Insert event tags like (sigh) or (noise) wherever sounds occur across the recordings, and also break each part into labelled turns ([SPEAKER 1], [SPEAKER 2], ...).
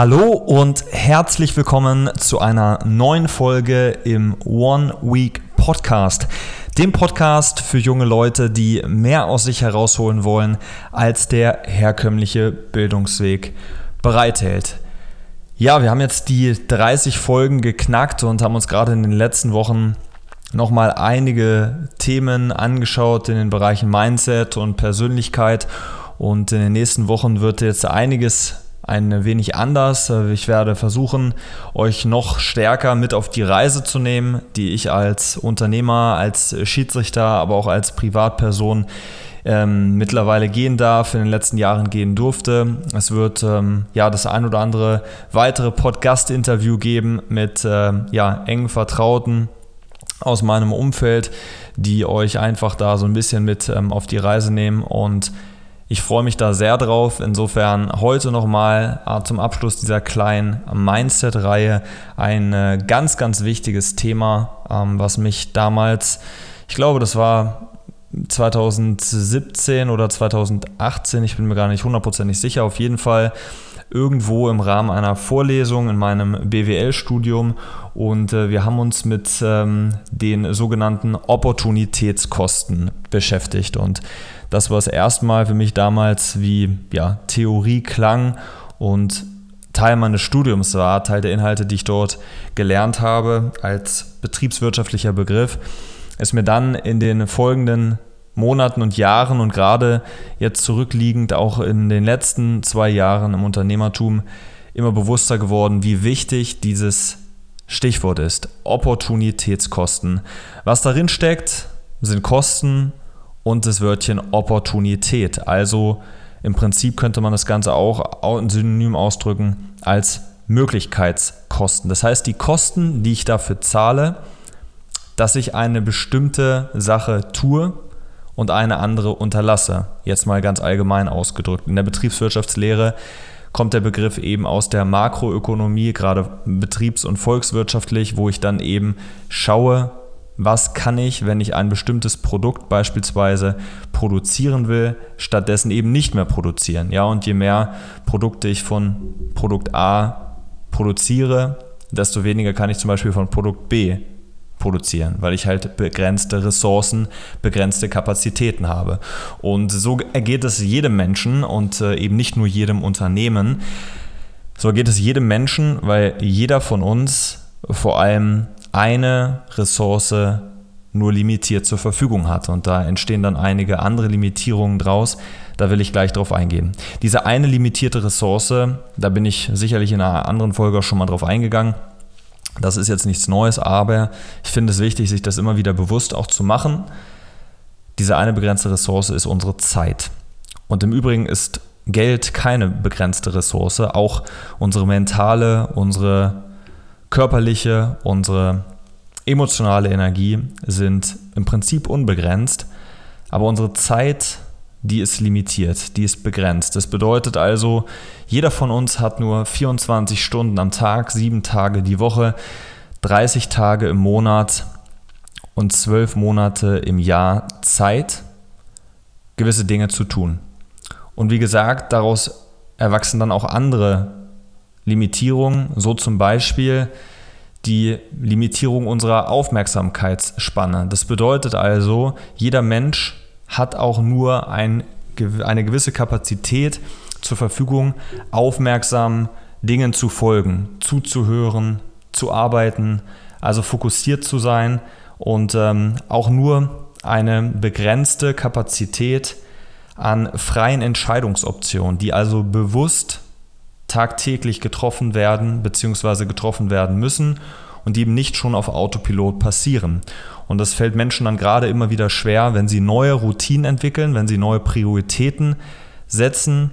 [SPEAKER 1] Hallo und herzlich willkommen zu einer neuen Folge im One Week Podcast. Dem Podcast für junge Leute, die mehr aus sich herausholen wollen, als der herkömmliche Bildungsweg bereithält. Ja, wir haben jetzt die 30 Folgen geknackt und haben uns gerade in den letzten Wochen nochmal einige Themen angeschaut in den Bereichen Mindset und Persönlichkeit. Und in den nächsten Wochen wird jetzt einiges ein wenig anders. Ich werde versuchen, euch noch stärker mit auf die Reise zu nehmen, die ich als Unternehmer, als Schiedsrichter, aber auch als Privatperson ähm, mittlerweile gehen darf, in den letzten Jahren gehen durfte. Es wird ähm, ja das ein oder andere weitere Podcast-Interview geben mit äh, ja, engen Vertrauten aus meinem Umfeld, die euch einfach da so ein bisschen mit ähm, auf die Reise nehmen und ich freue mich da sehr drauf. Insofern heute nochmal äh, zum Abschluss dieser kleinen Mindset-Reihe ein äh, ganz, ganz wichtiges Thema, ähm, was mich damals, ich glaube, das war 2017 oder 2018, ich bin mir gar nicht hundertprozentig sicher, auf jeden Fall irgendwo im Rahmen einer Vorlesung in meinem BWL-Studium und äh, wir haben uns mit ähm, den sogenannten Opportunitätskosten beschäftigt. Und das, was erstmal für mich damals wie ja, Theorie klang und Teil meines Studiums war, Teil der Inhalte, die ich dort gelernt habe, als betriebswirtschaftlicher Begriff, ist mir dann in den folgenden Monaten und Jahren und gerade jetzt zurückliegend auch in den letzten zwei Jahren im Unternehmertum immer bewusster geworden, wie wichtig dieses Stichwort ist. Opportunitätskosten. Was darin steckt, sind Kosten, und das Wörtchen Opportunität. Also im Prinzip könnte man das Ganze auch ein Synonym ausdrücken als Möglichkeitskosten. Das heißt, die Kosten, die ich dafür zahle, dass ich eine bestimmte Sache tue und eine andere unterlasse. Jetzt mal ganz allgemein ausgedrückt. In der Betriebswirtschaftslehre kommt der Begriff eben aus der Makroökonomie, gerade betriebs- und volkswirtschaftlich, wo ich dann eben schaue, was kann ich, wenn ich ein bestimmtes Produkt beispielsweise produzieren will, stattdessen eben nicht mehr produzieren. Ja, und je mehr Produkte ich von Produkt A produziere, desto weniger kann ich zum Beispiel von Produkt B produzieren, weil ich halt begrenzte Ressourcen, begrenzte Kapazitäten habe. Und so ergeht es jedem Menschen und äh, eben nicht nur jedem Unternehmen. So geht es jedem Menschen, weil jeder von uns vor allem eine Ressource nur limitiert zur Verfügung hat. Und da entstehen dann einige andere Limitierungen draus. Da will ich gleich drauf eingehen. Diese eine limitierte Ressource, da bin ich sicherlich in einer anderen Folge schon mal drauf eingegangen. Das ist jetzt nichts Neues, aber ich finde es wichtig, sich das immer wieder bewusst auch zu machen. Diese eine begrenzte Ressource ist unsere Zeit. Und im Übrigen ist Geld keine begrenzte Ressource. Auch unsere mentale, unsere körperliche, unsere emotionale Energie sind im Prinzip unbegrenzt, aber unsere Zeit, die ist limitiert, die ist begrenzt. Das bedeutet also, jeder von uns hat nur 24 Stunden am Tag, sieben Tage die Woche, 30 Tage im Monat und zwölf Monate im Jahr Zeit, gewisse Dinge zu tun. Und wie gesagt, daraus erwachsen dann auch andere Limitierung, so zum Beispiel die Limitierung unserer Aufmerksamkeitsspanne. Das bedeutet also, jeder Mensch hat auch nur ein, eine gewisse Kapazität zur Verfügung, aufmerksam Dingen zu folgen, zuzuhören, zu arbeiten, also fokussiert zu sein und ähm, auch nur eine begrenzte Kapazität an freien Entscheidungsoptionen, die also bewusst tagtäglich getroffen werden bzw. getroffen werden müssen und die eben nicht schon auf Autopilot passieren. Und das fällt Menschen dann gerade immer wieder schwer, wenn sie neue Routinen entwickeln, wenn sie neue Prioritäten setzen,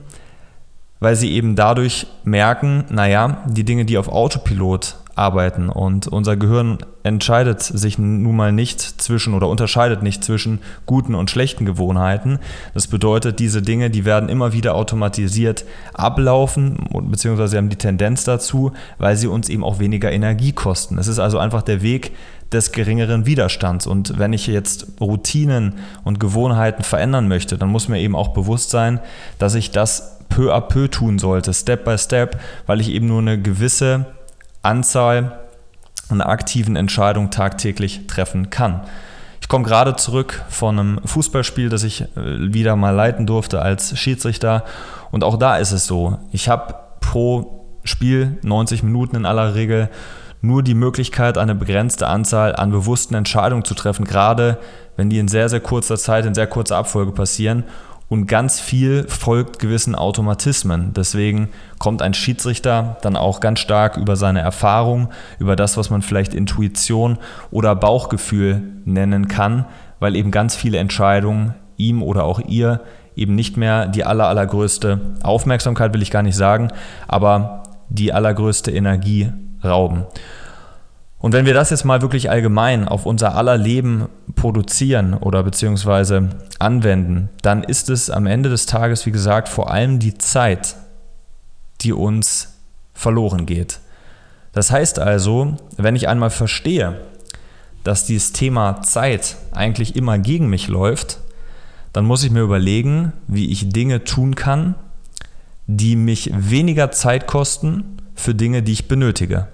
[SPEAKER 1] weil sie eben dadurch merken, naja, die Dinge, die auf Autopilot arbeiten. Und unser Gehirn entscheidet sich nun mal nicht zwischen oder unterscheidet nicht zwischen guten und schlechten Gewohnheiten. Das bedeutet, diese Dinge, die werden immer wieder automatisiert ablaufen, beziehungsweise haben die Tendenz dazu, weil sie uns eben auch weniger Energie kosten. Es ist also einfach der Weg des geringeren Widerstands. Und wenn ich jetzt Routinen und Gewohnheiten verändern möchte, dann muss mir eben auch bewusst sein, dass ich das peu à peu tun sollte, Step by Step, weil ich eben nur eine gewisse Anzahl an aktiven Entscheidungen tagtäglich treffen kann. Ich komme gerade zurück von einem Fußballspiel, das ich äh, wieder mal leiten durfte als Schiedsrichter. Und auch da ist es so, ich habe pro Spiel 90 Minuten in aller Regel nur die Möglichkeit, eine begrenzte Anzahl an bewussten Entscheidungen zu treffen, gerade wenn die in sehr, sehr kurzer Zeit, in sehr kurzer Abfolge passieren. Und ganz viel folgt gewissen Automatismen. Deswegen kommt ein Schiedsrichter dann auch ganz stark über seine Erfahrung, über das, was man vielleicht Intuition oder Bauchgefühl nennen kann, weil eben ganz viele Entscheidungen ihm oder auch ihr eben nicht mehr die aller, allergrößte Aufmerksamkeit, will ich gar nicht sagen, aber die allergrößte Energie rauben. Und wenn wir das jetzt mal wirklich allgemein auf unser aller Leben produzieren oder beziehungsweise anwenden, dann ist es am Ende des Tages, wie gesagt, vor allem die Zeit, die uns verloren geht. Das heißt also, wenn ich einmal verstehe, dass dieses Thema Zeit eigentlich immer gegen mich läuft, dann muss ich mir überlegen, wie ich Dinge tun kann, die mich weniger Zeit kosten für Dinge, die ich benötige.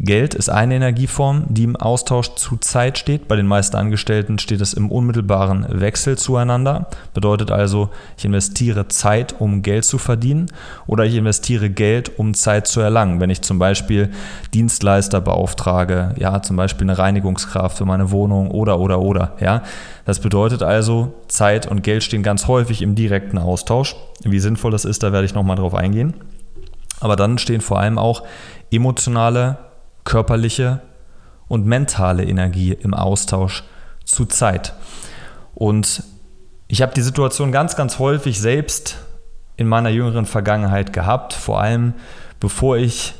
[SPEAKER 1] Geld ist eine Energieform, die im Austausch zu Zeit steht. Bei den meisten Angestellten steht es im unmittelbaren Wechsel zueinander. Bedeutet also, ich investiere Zeit, um Geld zu verdienen oder ich investiere Geld, um Zeit zu erlangen. Wenn ich zum Beispiel Dienstleister beauftrage, ja, zum Beispiel eine Reinigungskraft für meine Wohnung oder, oder, oder, ja. Das bedeutet also, Zeit und Geld stehen ganz häufig im direkten Austausch. Wie sinnvoll das ist, da werde ich nochmal drauf eingehen. Aber dann stehen vor allem auch emotionale körperliche und mentale Energie im Austausch zu Zeit. Und ich habe die Situation ganz, ganz häufig selbst in meiner jüngeren Vergangenheit gehabt, vor allem bevor ich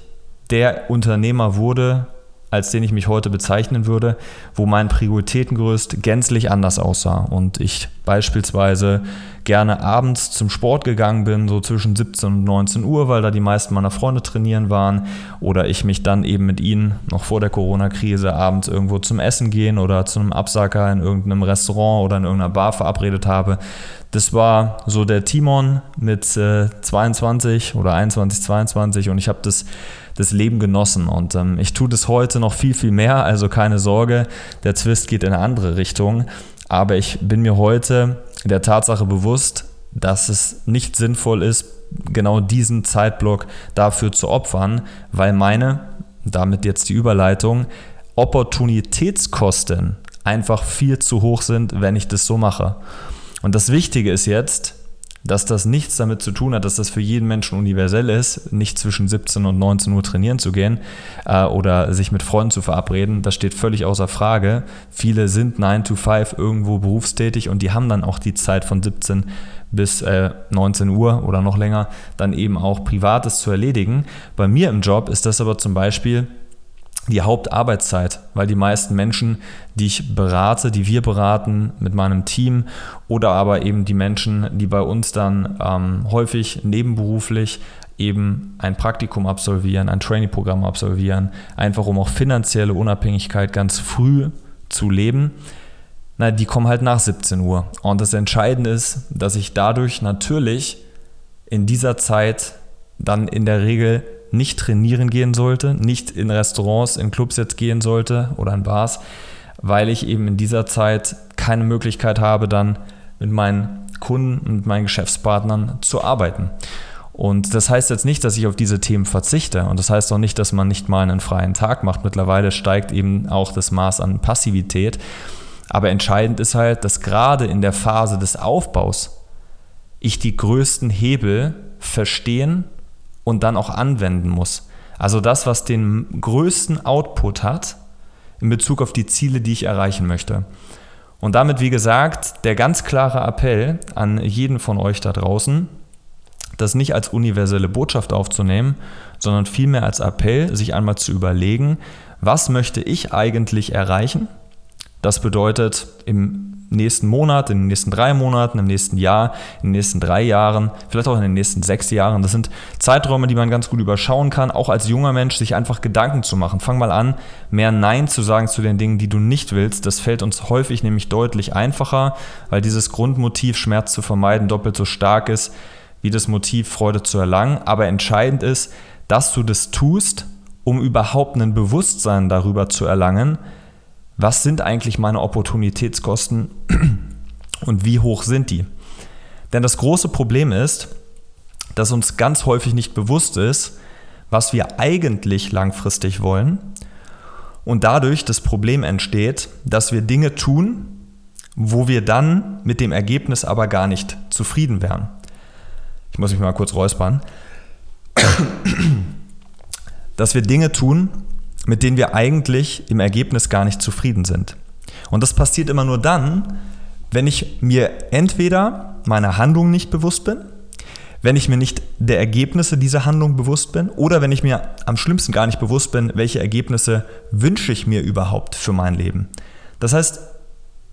[SPEAKER 1] der Unternehmer wurde, als den ich mich heute bezeichnen würde, wo mein Prioritätengerüst gänzlich anders aussah und ich beispielsweise gerne abends zum Sport gegangen bin, so zwischen 17 und 19 Uhr, weil da die meisten meiner Freunde trainieren waren oder ich mich dann eben mit ihnen noch vor der Corona-Krise abends irgendwo zum Essen gehen oder zu einem Absacker in irgendeinem Restaurant oder in irgendeiner Bar verabredet habe. Das war so der Timon mit äh, 22 oder 21, 22 und ich habe das das Leben genossen. Und ähm, ich tue das heute noch viel, viel mehr. Also keine Sorge, der Twist geht in eine andere Richtung. Aber ich bin mir heute der Tatsache bewusst, dass es nicht sinnvoll ist, genau diesen Zeitblock dafür zu opfern, weil meine, damit jetzt die Überleitung, Opportunitätskosten einfach viel zu hoch sind, wenn ich das so mache. Und das Wichtige ist jetzt, dass das nichts damit zu tun hat, dass das für jeden Menschen universell ist, nicht zwischen 17 und 19 Uhr trainieren zu gehen äh, oder sich mit Freunden zu verabreden. Das steht völlig außer Frage. Viele sind 9 to 5 irgendwo berufstätig und die haben dann auch die Zeit von 17 bis äh, 19 Uhr oder noch länger dann eben auch Privates zu erledigen. Bei mir im Job ist das aber zum Beispiel die Hauptarbeitszeit, weil die meisten Menschen, die ich berate, die wir beraten mit meinem Team oder aber eben die Menschen, die bei uns dann ähm, häufig nebenberuflich eben ein Praktikum absolvieren, ein Trainingprogramm absolvieren, einfach um auch finanzielle Unabhängigkeit ganz früh zu leben, na, die kommen halt nach 17 Uhr. Und das Entscheidende ist, dass ich dadurch natürlich in dieser Zeit dann in der Regel nicht trainieren gehen sollte, nicht in Restaurants, in Clubs jetzt gehen sollte oder in Bars, weil ich eben in dieser Zeit keine Möglichkeit habe, dann mit meinen Kunden und mit meinen Geschäftspartnern zu arbeiten. Und das heißt jetzt nicht, dass ich auf diese Themen verzichte. Und das heißt auch nicht, dass man nicht mal einen freien Tag macht. Mittlerweile steigt eben auch das Maß an Passivität. Aber entscheidend ist halt, dass gerade in der Phase des Aufbaus ich die größten Hebel verstehen und dann auch anwenden muss. Also das, was den größten Output hat in Bezug auf die Ziele, die ich erreichen möchte. Und damit, wie gesagt, der ganz klare Appell an jeden von euch da draußen, das nicht als universelle Botschaft aufzunehmen, sondern vielmehr als Appell, sich einmal zu überlegen, was möchte ich eigentlich erreichen? Das bedeutet im nächsten Monat, in den nächsten drei Monaten, im nächsten Jahr, in den nächsten drei Jahren, vielleicht auch in den nächsten sechs Jahren. Das sind Zeiträume, die man ganz gut überschauen kann, auch als junger Mensch sich einfach Gedanken zu machen. Fang mal an, mehr Nein zu sagen zu den Dingen, die du nicht willst. Das fällt uns häufig nämlich deutlich einfacher, weil dieses Grundmotiv, Schmerz zu vermeiden, doppelt so stark ist wie das Motiv, Freude zu erlangen, aber entscheidend ist, dass du das tust, um überhaupt ein Bewusstsein darüber zu erlangen, was sind eigentlich meine Opportunitätskosten (clears throat) und wie hoch sind die. Denn das große Problem ist, dass uns ganz häufig nicht bewusst ist, was wir eigentlich langfristig wollen und dadurch das Problem entsteht, dass wir Dinge tun, wo wir dann mit dem Ergebnis aber gar nicht zufrieden wären. Ich muss mich mal kurz räuspern. (clears throat) Dass wir Dinge tun, mit denen wir eigentlich im Ergebnis gar nicht zufrieden sind. Und das passiert immer nur dann, wenn ich mir entweder meiner Handlung nicht bewusst bin, wenn ich mir nicht der Ergebnisse dieser Handlung bewusst bin oder wenn ich mir am schlimmsten gar nicht bewusst bin, welche Ergebnisse wünsche ich mir überhaupt für mein Leben. Das heißt,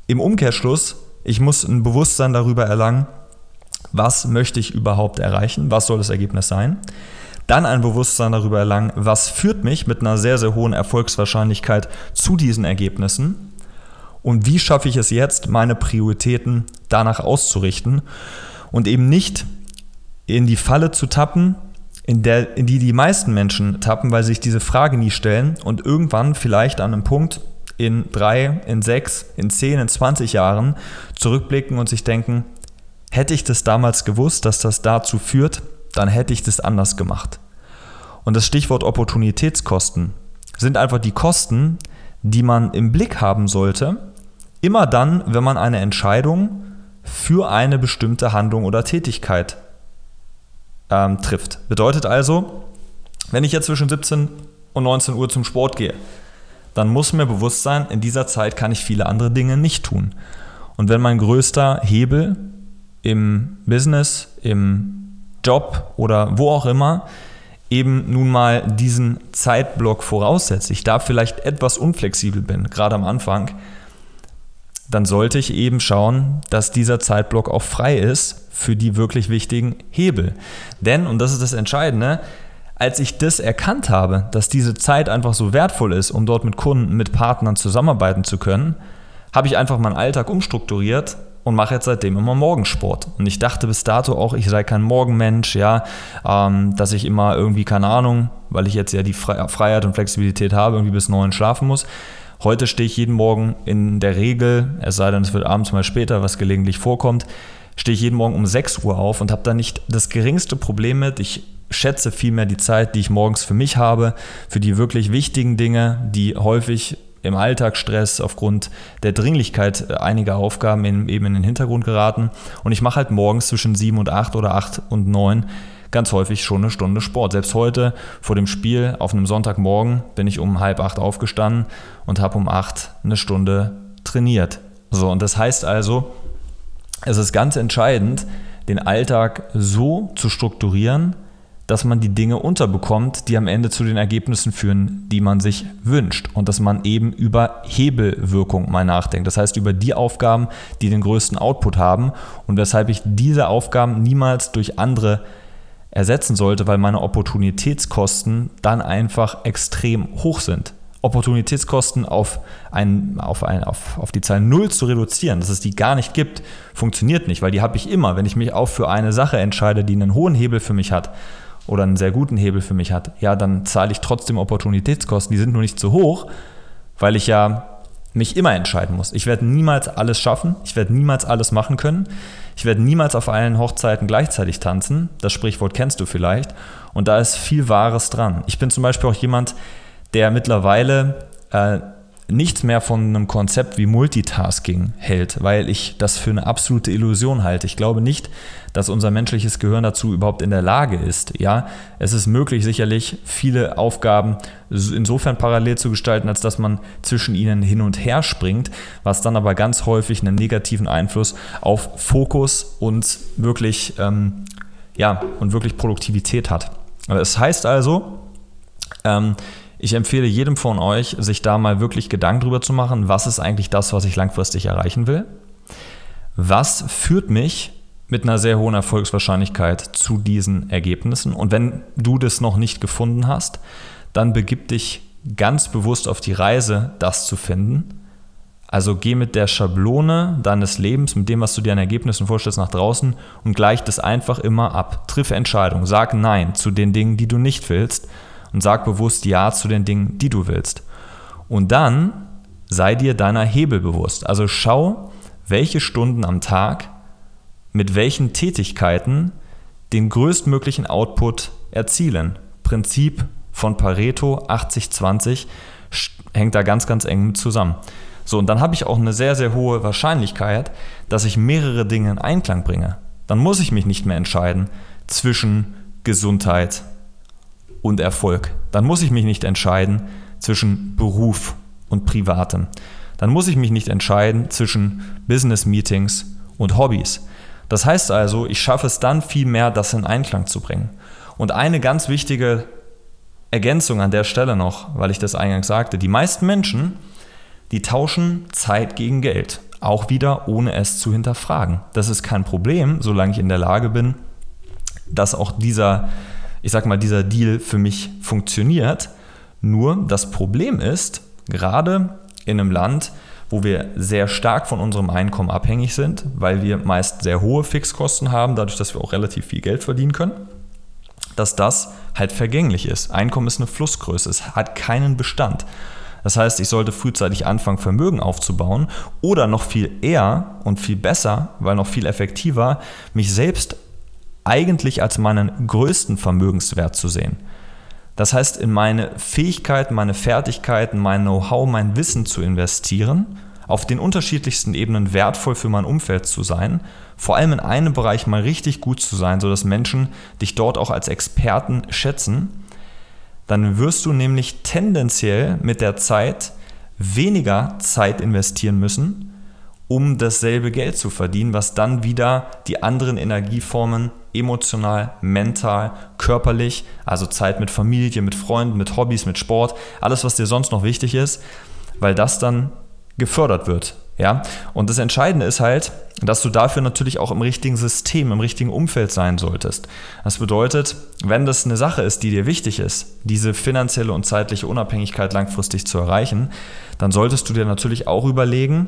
[SPEAKER 1] im Umkehrschluss, ich muss ein Bewusstsein darüber erlangen, was möchte ich überhaupt erreichen, was soll das Ergebnis sein. Dann ein Bewusstsein darüber erlangen, was führt mich mit einer sehr, sehr hohen Erfolgswahrscheinlichkeit zu diesen Ergebnissen und wie schaffe ich es jetzt, meine Prioritäten danach auszurichten und eben nicht in die Falle zu tappen, in, der, in die die meisten Menschen tappen, weil sie sich diese Frage nie stellen und irgendwann vielleicht an einem Punkt in drei, in sechs, in zehn, in 20 Jahren zurückblicken und sich denken, hätte ich das damals gewusst, dass das dazu führt, dann hätte ich das anders gemacht. Und das Stichwort Opportunitätskosten sind einfach die Kosten, die man im Blick haben sollte, immer dann, wenn man eine Entscheidung für eine bestimmte Handlung oder Tätigkeit ähm, trifft. Bedeutet also, wenn ich jetzt zwischen 17 und 19 Uhr zum Sport gehe, dann muss mir bewusst sein, in dieser Zeit kann ich viele andere Dinge nicht tun. Und wenn mein größter Hebel im Business, im Job oder wo auch immer eben nun mal diesen Zeitblock voraussetzt, ich da vielleicht etwas unflexibel bin, gerade am Anfang, dann sollte ich eben schauen, dass dieser Zeitblock auch frei ist für die wirklich wichtigen Hebel. Denn, und das ist das Entscheidende, als ich das erkannt habe, dass diese Zeit einfach so wertvoll ist, um dort mit Kunden, mit Partnern zusammenarbeiten zu können, habe ich einfach meinen Alltag umstrukturiert und mache jetzt seitdem immer Morgensport. Und ich dachte bis dato auch, ich sei kein Morgenmensch, ja, ähm, dass ich immer irgendwie, keine Ahnung, weil ich jetzt ja die Freiheit und Flexibilität habe, irgendwie bis neun schlafen muss. Heute stehe ich jeden Morgen in der Regel, es sei denn, es wird abends mal später, was gelegentlich vorkommt, stehe ich jeden Morgen um 6 Uhr auf und habe da nicht das geringste Problem mit. Ich schätze vielmehr die Zeit, die ich morgens für mich habe, für die wirklich wichtigen Dinge, die häufig im Alltagsstress aufgrund der Dringlichkeit äh, einiger Aufgaben in, eben in den Hintergrund geraten. Und ich mache halt morgens zwischen 7 und 8 oder 8 und 9 ganz häufig schon eine Stunde Sport. Selbst heute vor dem Spiel auf einem Sonntagmorgen bin ich um halb acht aufgestanden und habe um acht eine Stunde trainiert. So, und das heißt also, es ist ganz entscheidend, den Alltag so zu strukturieren, dass man die Dinge unterbekommt, die am Ende zu den Ergebnissen führen, die man sich wünscht. Und dass man eben über Hebelwirkung mal nachdenkt. Das heißt, über die Aufgaben, die den größten Output haben und weshalb ich diese Aufgaben niemals durch andere ersetzen sollte, weil meine Opportunitätskosten dann einfach extrem hoch sind. Opportunitätskosten auf, ein, auf, ein, auf, auf die Zahl 0 zu reduzieren, dass es die gar nicht gibt, funktioniert nicht, weil die habe ich immer. Wenn ich mich auch für eine Sache entscheide, die einen hohen Hebel für mich hat oder einen sehr guten Hebel für mich hat, ja, dann zahle ich trotzdem Opportunitätskosten. Die sind nur nicht so hoch, weil ich ja mich immer entscheiden muss. Ich werde niemals alles schaffen, ich werde niemals alles machen können, ich werde niemals auf allen Hochzeiten gleichzeitig tanzen. Das Sprichwort kennst du vielleicht. Und da ist viel Wahres dran. Ich bin zum Beispiel auch jemand, der mittlerweile äh, nichts mehr von einem Konzept wie Multitasking hält, weil ich das für eine absolute Illusion halte. Ich glaube nicht, dass unser menschliches Gehirn dazu überhaupt in der Lage ist. Ja, es ist möglich, sicherlich viele Aufgaben insofern parallel zu gestalten, als dass man zwischen ihnen hin und her springt, was dann aber ganz häufig einen negativen Einfluss auf Fokus und wirklich, ähm, ja, und wirklich Produktivität hat. Es heißt also, ähm, ich empfehle jedem von euch, sich da mal wirklich Gedanken drüber zu machen, was ist eigentlich das, was ich langfristig erreichen will? Was führt mich mit einer sehr hohen Erfolgswahrscheinlichkeit zu diesen Ergebnissen? Und wenn du das noch nicht gefunden hast, dann begib dich ganz bewusst auf die Reise, das zu finden. Also geh mit der Schablone deines Lebens, mit dem, was du dir an Ergebnissen vorstellst, nach draußen und gleich das einfach immer ab. Triff Entscheidungen. Sag Nein zu den Dingen, die du nicht willst und sag bewusst Ja zu den Dingen, die du willst. Und dann sei dir deiner Hebel bewusst. Also schau, welche Stunden am Tag mit welchen Tätigkeiten den größtmöglichen Output erzielen. Prinzip von Pareto 80-20 hängt da ganz, ganz eng zusammen. So, und dann habe ich auch eine sehr, sehr hohe Wahrscheinlichkeit, dass ich mehrere Dinge in Einklang bringe. Dann muss ich mich nicht mehr entscheiden zwischen Gesundheit und Erfolg. Dann muss ich mich nicht entscheiden zwischen Beruf und Privatem. Dann muss ich mich nicht entscheiden zwischen Business Meetings und Hobbys. Das heißt also, ich schaffe es dann viel mehr, das in Einklang zu bringen. Und eine ganz wichtige Ergänzung an der Stelle noch, weil ich das eingangs sagte, die meisten Menschen, die tauschen Zeit gegen Geld, auch wieder ohne es zu hinterfragen. Das ist kein Problem, solange ich in der Lage bin, dass auch dieser, ich sag mal, dieser Deal für mich funktioniert. Nur das Problem ist, gerade in einem Land, wo wir sehr stark von unserem Einkommen abhängig sind, weil wir meist sehr hohe Fixkosten haben, dadurch, dass wir auch relativ viel Geld verdienen können, dass das halt vergänglich ist. Einkommen ist eine Flussgröße, es hat keinen Bestand. Das heißt, ich sollte frühzeitig anfangen, Vermögen aufzubauen oder noch viel eher und viel besser, weil noch viel effektiver, mich selbst eigentlich als meinen größten Vermögenswert zu sehen. Das heißt, in meine Fähigkeiten, meine Fertigkeiten, mein Know-how, mein Wissen zu investieren, auf den unterschiedlichsten Ebenen wertvoll für mein Umfeld zu sein, vor allem in einem Bereich mal richtig gut zu sein, sodass Menschen dich dort auch als Experten schätzen dann wirst du nämlich tendenziell mit der Zeit weniger Zeit investieren müssen, um dasselbe Geld zu verdienen, was dann wieder die anderen Energieformen emotional, mental, körperlich, also Zeit mit Familie, mit Freunden, mit Hobbys, mit Sport, alles, was dir sonst noch wichtig ist, weil das dann gefördert wird. Ja? Und das Entscheidende ist halt, dass du dafür natürlich auch im richtigen System, im richtigen Umfeld sein solltest. Das bedeutet, wenn das eine Sache ist, die dir wichtig ist, diese finanzielle und zeitliche Unabhängigkeit langfristig zu erreichen, dann solltest du dir natürlich auch überlegen,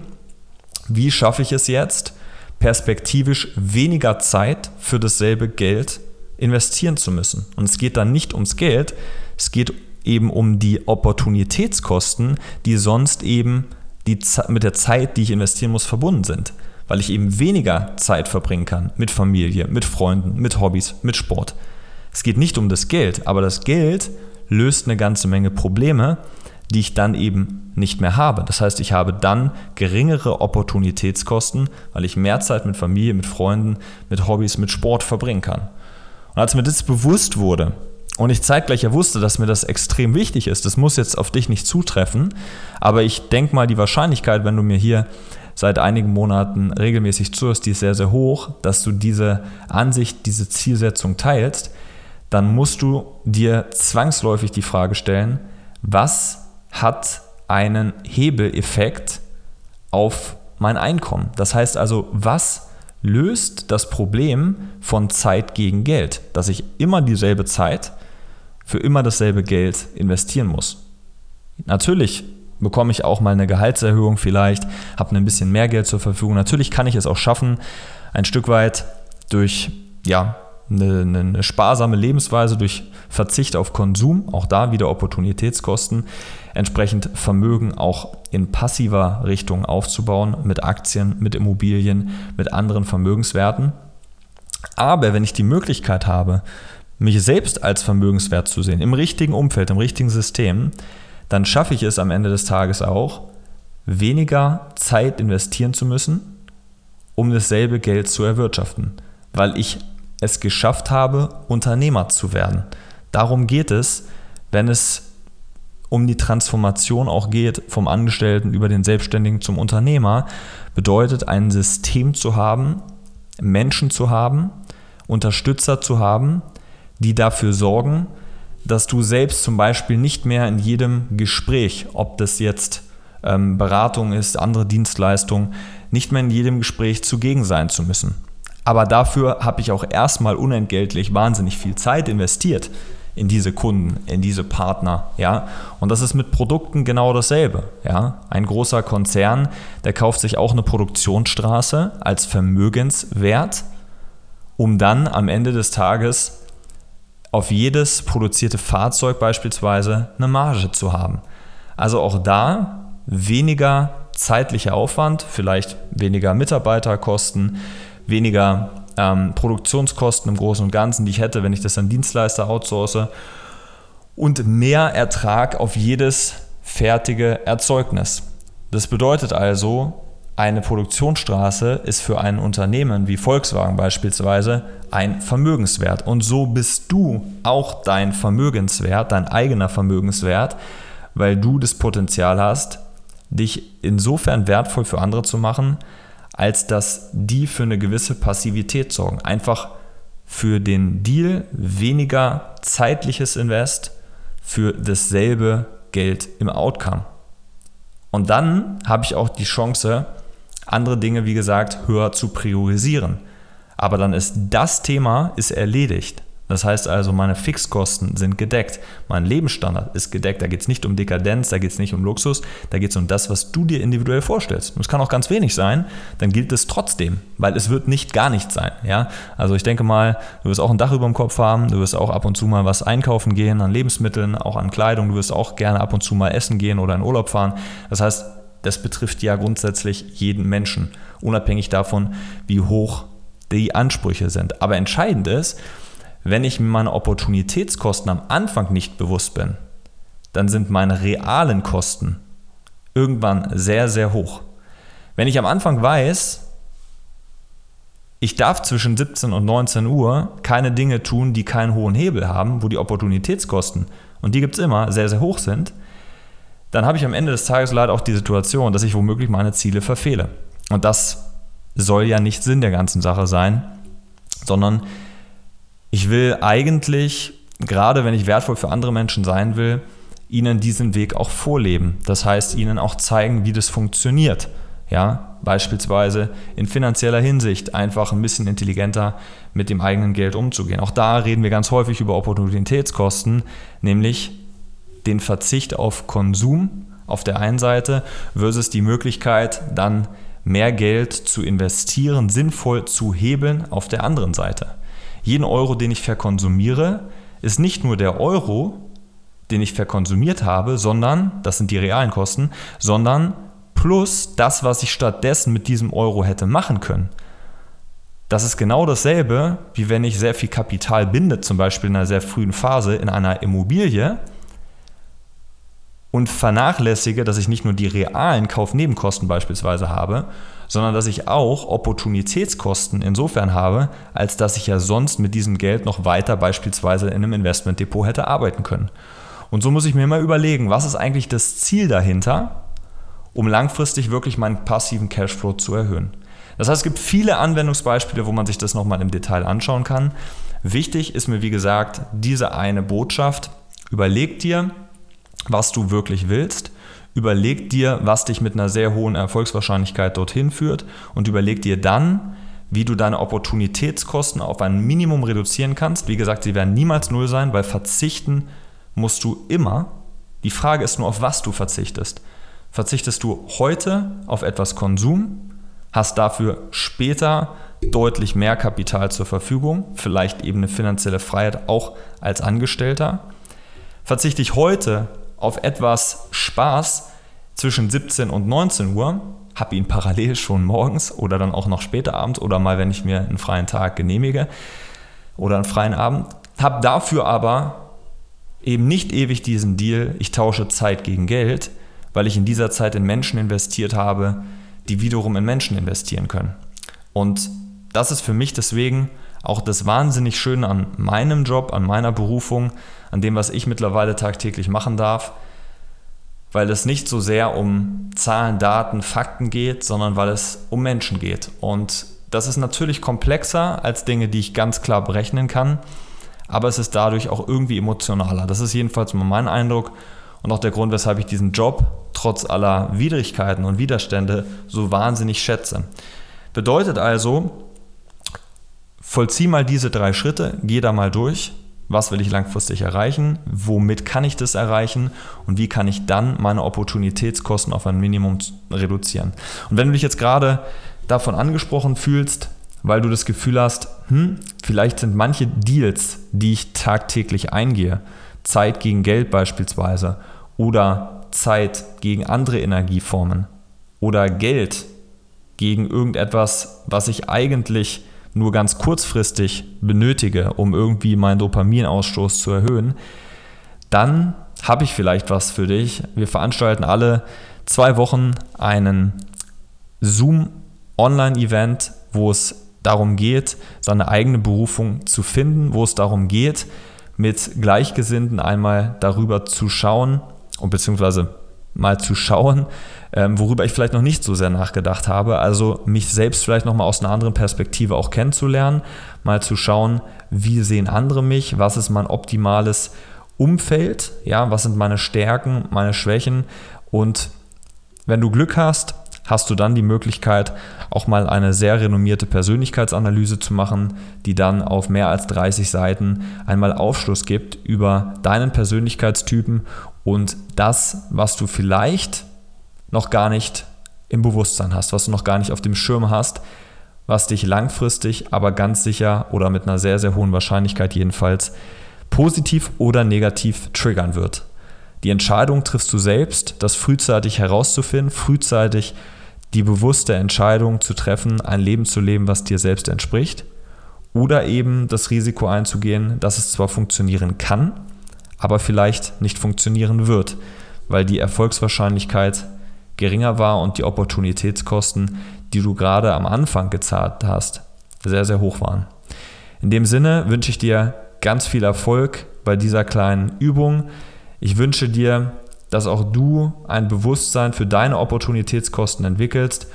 [SPEAKER 1] wie schaffe ich es jetzt, perspektivisch weniger Zeit für dasselbe Geld investieren zu müssen. Und es geht dann nicht ums Geld, es geht eben um die Opportunitätskosten, die sonst eben die mit der Zeit, die ich investieren muss, verbunden sind. Weil ich eben weniger Zeit verbringen kann mit Familie, mit Freunden, mit Hobbys, mit Sport. Es geht nicht um das Geld, aber das Geld löst eine ganze Menge Probleme, die ich dann eben nicht mehr habe. Das heißt, ich habe dann geringere Opportunitätskosten, weil ich mehr Zeit mit Familie, mit Freunden, mit Hobbys, mit Sport verbringen kann. Und als mir das bewusst wurde, und ich zeitgleich ja wusste, dass mir das extrem wichtig ist. Das muss jetzt auf dich nicht zutreffen, aber ich denke mal, die Wahrscheinlichkeit, wenn du mir hier seit einigen Monaten regelmäßig zuhörst, die ist sehr, sehr hoch, dass du diese Ansicht, diese Zielsetzung teilst, dann musst du dir zwangsläufig die Frage stellen, was hat einen Hebeleffekt auf mein Einkommen? Das heißt also, was löst das Problem von Zeit gegen Geld, dass ich immer dieselbe Zeit für immer dasselbe Geld investieren muss. Natürlich bekomme ich auch mal eine Gehaltserhöhung vielleicht, habe ein bisschen mehr Geld zur Verfügung. Natürlich kann ich es auch schaffen, ein Stück weit durch ja, eine, eine sparsame Lebensweise, durch Verzicht auf Konsum, auch da wieder Opportunitätskosten, entsprechend Vermögen auch in passiver Richtung aufzubauen, mit Aktien, mit Immobilien, mit anderen Vermögenswerten. Aber wenn ich die Möglichkeit habe, mich selbst als vermögenswert zu sehen, im richtigen Umfeld, im richtigen System, dann schaffe ich es am Ende des Tages auch, weniger Zeit investieren zu müssen, um dasselbe Geld zu erwirtschaften, weil ich es geschafft habe, Unternehmer zu werden. Darum geht es, wenn es um die Transformation auch geht vom Angestellten über den Selbstständigen zum Unternehmer, bedeutet ein System zu haben, Menschen zu haben, Unterstützer zu haben, die dafür sorgen, dass du selbst zum Beispiel nicht mehr in jedem Gespräch, ob das jetzt ähm, Beratung ist, andere Dienstleistungen, nicht mehr in jedem Gespräch zugegen sein zu müssen. Aber dafür habe ich auch erstmal unentgeltlich wahnsinnig viel Zeit investiert. In diese Kunden, in diese Partner, ja. Und das ist mit Produkten genau dasselbe, ja. Ein großer Konzern, der kauft sich auch eine Produktionsstraße als Vermögenswert, um dann am Ende des Tages auf jedes produzierte Fahrzeug beispielsweise eine Marge zu haben. Also auch da weniger zeitlicher Aufwand, vielleicht weniger Mitarbeiterkosten, weniger ähm, Produktionskosten im Großen und Ganzen, die ich hätte, wenn ich das an Dienstleister outsource und mehr Ertrag auf jedes fertige Erzeugnis. Das bedeutet also, eine Produktionsstraße ist für ein Unternehmen wie Volkswagen beispielsweise ein Vermögenswert. Und so bist du auch dein Vermögenswert, dein eigener Vermögenswert, weil du das Potenzial hast, dich insofern wertvoll für andere zu machen, als dass die für eine gewisse Passivität sorgen. Einfach für den Deal weniger zeitliches Invest für dasselbe Geld im Outcome. Und dann habe ich auch die Chance, andere Dinge, wie gesagt, höher zu priorisieren. Aber dann ist das Thema ist erledigt. Das heißt also, meine Fixkosten sind gedeckt, mein Lebensstandard ist gedeckt. Da geht es nicht um Dekadenz, da geht es nicht um Luxus, da geht es um das, was du dir individuell vorstellst. Und es kann auch ganz wenig sein, dann gilt es trotzdem, weil es wird nicht gar nichts sein. Ja? Also ich denke mal, du wirst auch ein Dach über dem Kopf haben, du wirst auch ab und zu mal was einkaufen gehen an Lebensmitteln, auch an Kleidung, du wirst auch gerne ab und zu mal essen gehen oder in Urlaub fahren. Das heißt, das betrifft ja grundsätzlich jeden Menschen, unabhängig davon, wie hoch die Ansprüche sind. Aber entscheidend ist, wenn ich mir meine Opportunitätskosten am Anfang nicht bewusst bin, dann sind meine realen Kosten irgendwann sehr, sehr hoch. Wenn ich am Anfang weiß, ich darf zwischen 17 und 19 Uhr keine Dinge tun, die keinen hohen Hebel haben, wo die Opportunitätskosten, und die gibt es immer, sehr, sehr hoch sind, dann habe ich am Ende des Tages leider auch die Situation, dass ich womöglich meine Ziele verfehle. Und das soll ja nicht Sinn der ganzen Sache sein, sondern ich will eigentlich, gerade wenn ich wertvoll für andere Menschen sein will, ihnen diesen Weg auch vorleben. Das heißt, ihnen auch zeigen, wie das funktioniert. Ja, beispielsweise in finanzieller Hinsicht einfach ein bisschen intelligenter mit dem eigenen Geld umzugehen. Auch da reden wir ganz häufig über Opportunitätskosten, nämlich den Verzicht auf Konsum auf der einen Seite versus die Möglichkeit, dann mehr Geld zu investieren, sinnvoll zu hebeln auf der anderen Seite jeden Euro, den ich verkonsumiere, ist nicht nur der Euro, den ich verkonsumiert habe, sondern, das sind die realen Kosten, sondern plus das, was ich stattdessen mit diesem Euro hätte machen können. Das ist genau dasselbe, wie wenn ich sehr viel Kapital binde, zum Beispiel in einer sehr frühen Phase in einer Immobilie und vernachlässige, dass ich nicht nur die realen Kaufnebenkosten beispielsweise habe, sondern dass ich auch Opportunitätskosten insofern habe, als dass ich ja sonst mit diesem Geld noch weiter beispielsweise in einem Investmentdepot hätte arbeiten können. Und so muss ich mir immer überlegen, was ist eigentlich das Ziel dahinter, um langfristig wirklich meinen passiven Cashflow zu erhöhen. Das heißt, es gibt viele Anwendungsbeispiele, wo man sich das nochmal im Detail anschauen kann. Wichtig ist mir, wie gesagt, diese eine Botschaft. Überleg dir, was du wirklich willst Überleg dir, was dich mit einer sehr hohen Erfolgswahrscheinlichkeit dorthin führt und überleg dir dann, wie du deine Opportunitätskosten auf ein Minimum reduzieren kannst. Wie gesagt, sie werden niemals null sein, weil verzichten musst du immer. Die Frage ist nur, auf was du verzichtest. Verzichtest du heute auf etwas Konsum, hast dafür später deutlich mehr Kapital zur Verfügung, vielleicht eben eine finanzielle Freiheit auch als Angestellter. Verzichte ich heute auf etwas Spaß zwischen 17 und 19 Uhr, habe ihn parallel schon morgens oder dann auch noch später abends oder mal, wenn ich mir einen freien Tag genehmige oder einen freien Abend, habe dafür aber eben nicht ewig diesen Deal, ich tausche Zeit gegen Geld, weil ich in dieser Zeit in Menschen investiert habe, die wiederum in Menschen investieren können. Und das ist für mich deswegen auch das wahnsinnig Schöne an meinem Job, an meiner Berufung, an dem, was ich mittlerweile tagtäglich machen darf, weil es nicht so sehr um Zahlen, Daten, Fakten geht, sondern weil es um Menschen geht. Und das ist natürlich komplexer als Dinge, die ich ganz klar berechnen kann, aber es ist dadurch auch irgendwie emotionaler. Das ist jedenfalls mein Eindruck und auch der Grund, weshalb ich diesen Job trotz aller Widrigkeiten und Widerstände so wahnsinnig schätze. Bedeutet also, vollzieh mal diese drei Schritte, geh da mal durch, was will ich langfristig erreichen, womit kann ich das erreichen? Und wie kann ich dann meine Opportunitätskosten auf ein Minimum reduzieren. Und wenn du dich jetzt gerade davon angesprochen fühlst, weil du das Gefühl hast, hm, vielleicht sind manche Deals, die ich tagtäglich eingehe, Zeit gegen Geld beispielsweise oder Zeit gegen andere Energieformen oder Geld gegen irgendetwas, was ich eigentlich nur ganz kurzfristig benötige, um irgendwie meinen Dopaminausstoß zu erhöhen, dann habe ich vielleicht was für dich. Wir veranstalten alle zwei Wochen einen Zoom-Online-Event, wo es darum geht, seine eigene Berufung zu finden, wo es darum geht, mit Gleichgesinnten einmal darüber zu schauen und beziehungsweise mal zu schauen, ähm, worüber ich vielleicht noch nicht so sehr nachgedacht habe. Also mich selbst vielleicht nochmal aus einer anderen Perspektive auch kennenzulernen, mal zu schauen, wie sehen andere mich, was ist mein optimales Umfeld, ja, was sind meine Stärken, meine Schwächen und wenn du Glück hast, hast du dann die Möglichkeit, auch mal eine sehr renommierte Persönlichkeitsanalyse zu machen, die dann auf mehr als 30 Seiten einmal Aufschluss gibt über deinen Persönlichkeitstypen und das, was du vielleicht noch gar nicht im Bewusstsein hast, was du noch gar nicht auf dem Schirm hast, was dich langfristig, aber ganz sicher oder mit einer sehr, sehr hohen Wahrscheinlichkeit jedenfalls positiv oder negativ triggern wird. Die Entscheidung triffst du selbst, das frühzeitig herauszufinden, frühzeitig die bewusste Entscheidung zu treffen, ein Leben zu leben, was dir selbst entspricht. Oder eben das Risiko einzugehen, dass es zwar funktionieren kann, aber vielleicht nicht funktionieren wird, weil die Erfolgswahrscheinlichkeit geringer war und die Opportunitätskosten, die du gerade am Anfang gezahlt hast, sehr, sehr hoch waren. In dem Sinne wünsche ich dir ganz viel Erfolg bei dieser kleinen Übung. Ich wünsche dir, dass auch du ein Bewusstsein für deine Opportunitätskosten entwickelst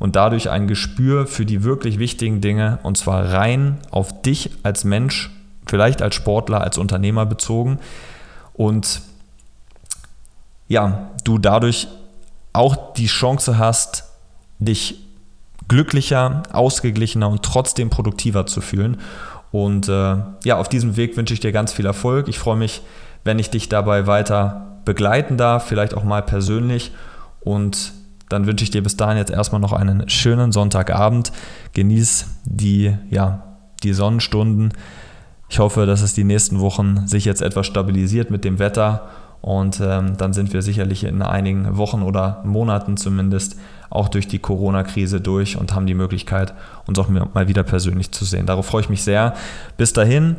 [SPEAKER 1] und dadurch ein Gespür für die wirklich wichtigen Dinge und zwar rein auf dich als Mensch, vielleicht als Sportler, als Unternehmer bezogen und ja, du dadurch auch die Chance hast, dich glücklicher, ausgeglichener und trotzdem produktiver zu fühlen. Und äh, ja, auf diesem Weg wünsche ich dir ganz viel Erfolg. Ich freue mich, wenn ich dich dabei weiter begleiten darf, vielleicht auch mal persönlich. Und dann wünsche ich dir bis dahin jetzt erstmal noch einen schönen Sonntagabend. Genieß die, ja, die Sonnenstunden. Ich hoffe, dass es die nächsten Wochen sich jetzt etwas stabilisiert mit dem Wetter und ähm, dann sind wir sicherlich in einigen Wochen oder Monaten zumindest auch durch die Corona-Krise durch und haben die Möglichkeit, uns auch mal wieder persönlich zu sehen. Darauf freue ich mich sehr. Bis dahin,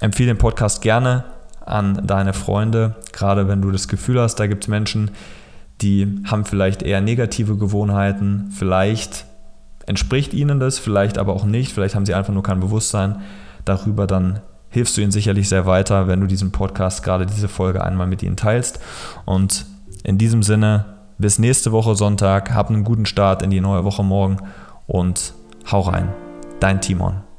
[SPEAKER 1] empfehle den Podcast gerne an deine Freunde, gerade wenn du das Gefühl hast, da gibt es Menschen, die haben vielleicht eher negative Gewohnheiten, vielleicht entspricht ihnen das, vielleicht aber auch nicht, vielleicht haben sie einfach nur kein Bewusstsein darüber, dann hilfst du ihnen sicherlich sehr weiter, wenn du diesen Podcast, gerade diese Folge einmal mit ihnen teilst. Und in diesem Sinne, bis nächste Woche Sonntag, hab einen guten Start in die neue Woche morgen und hau rein. Dein Timon.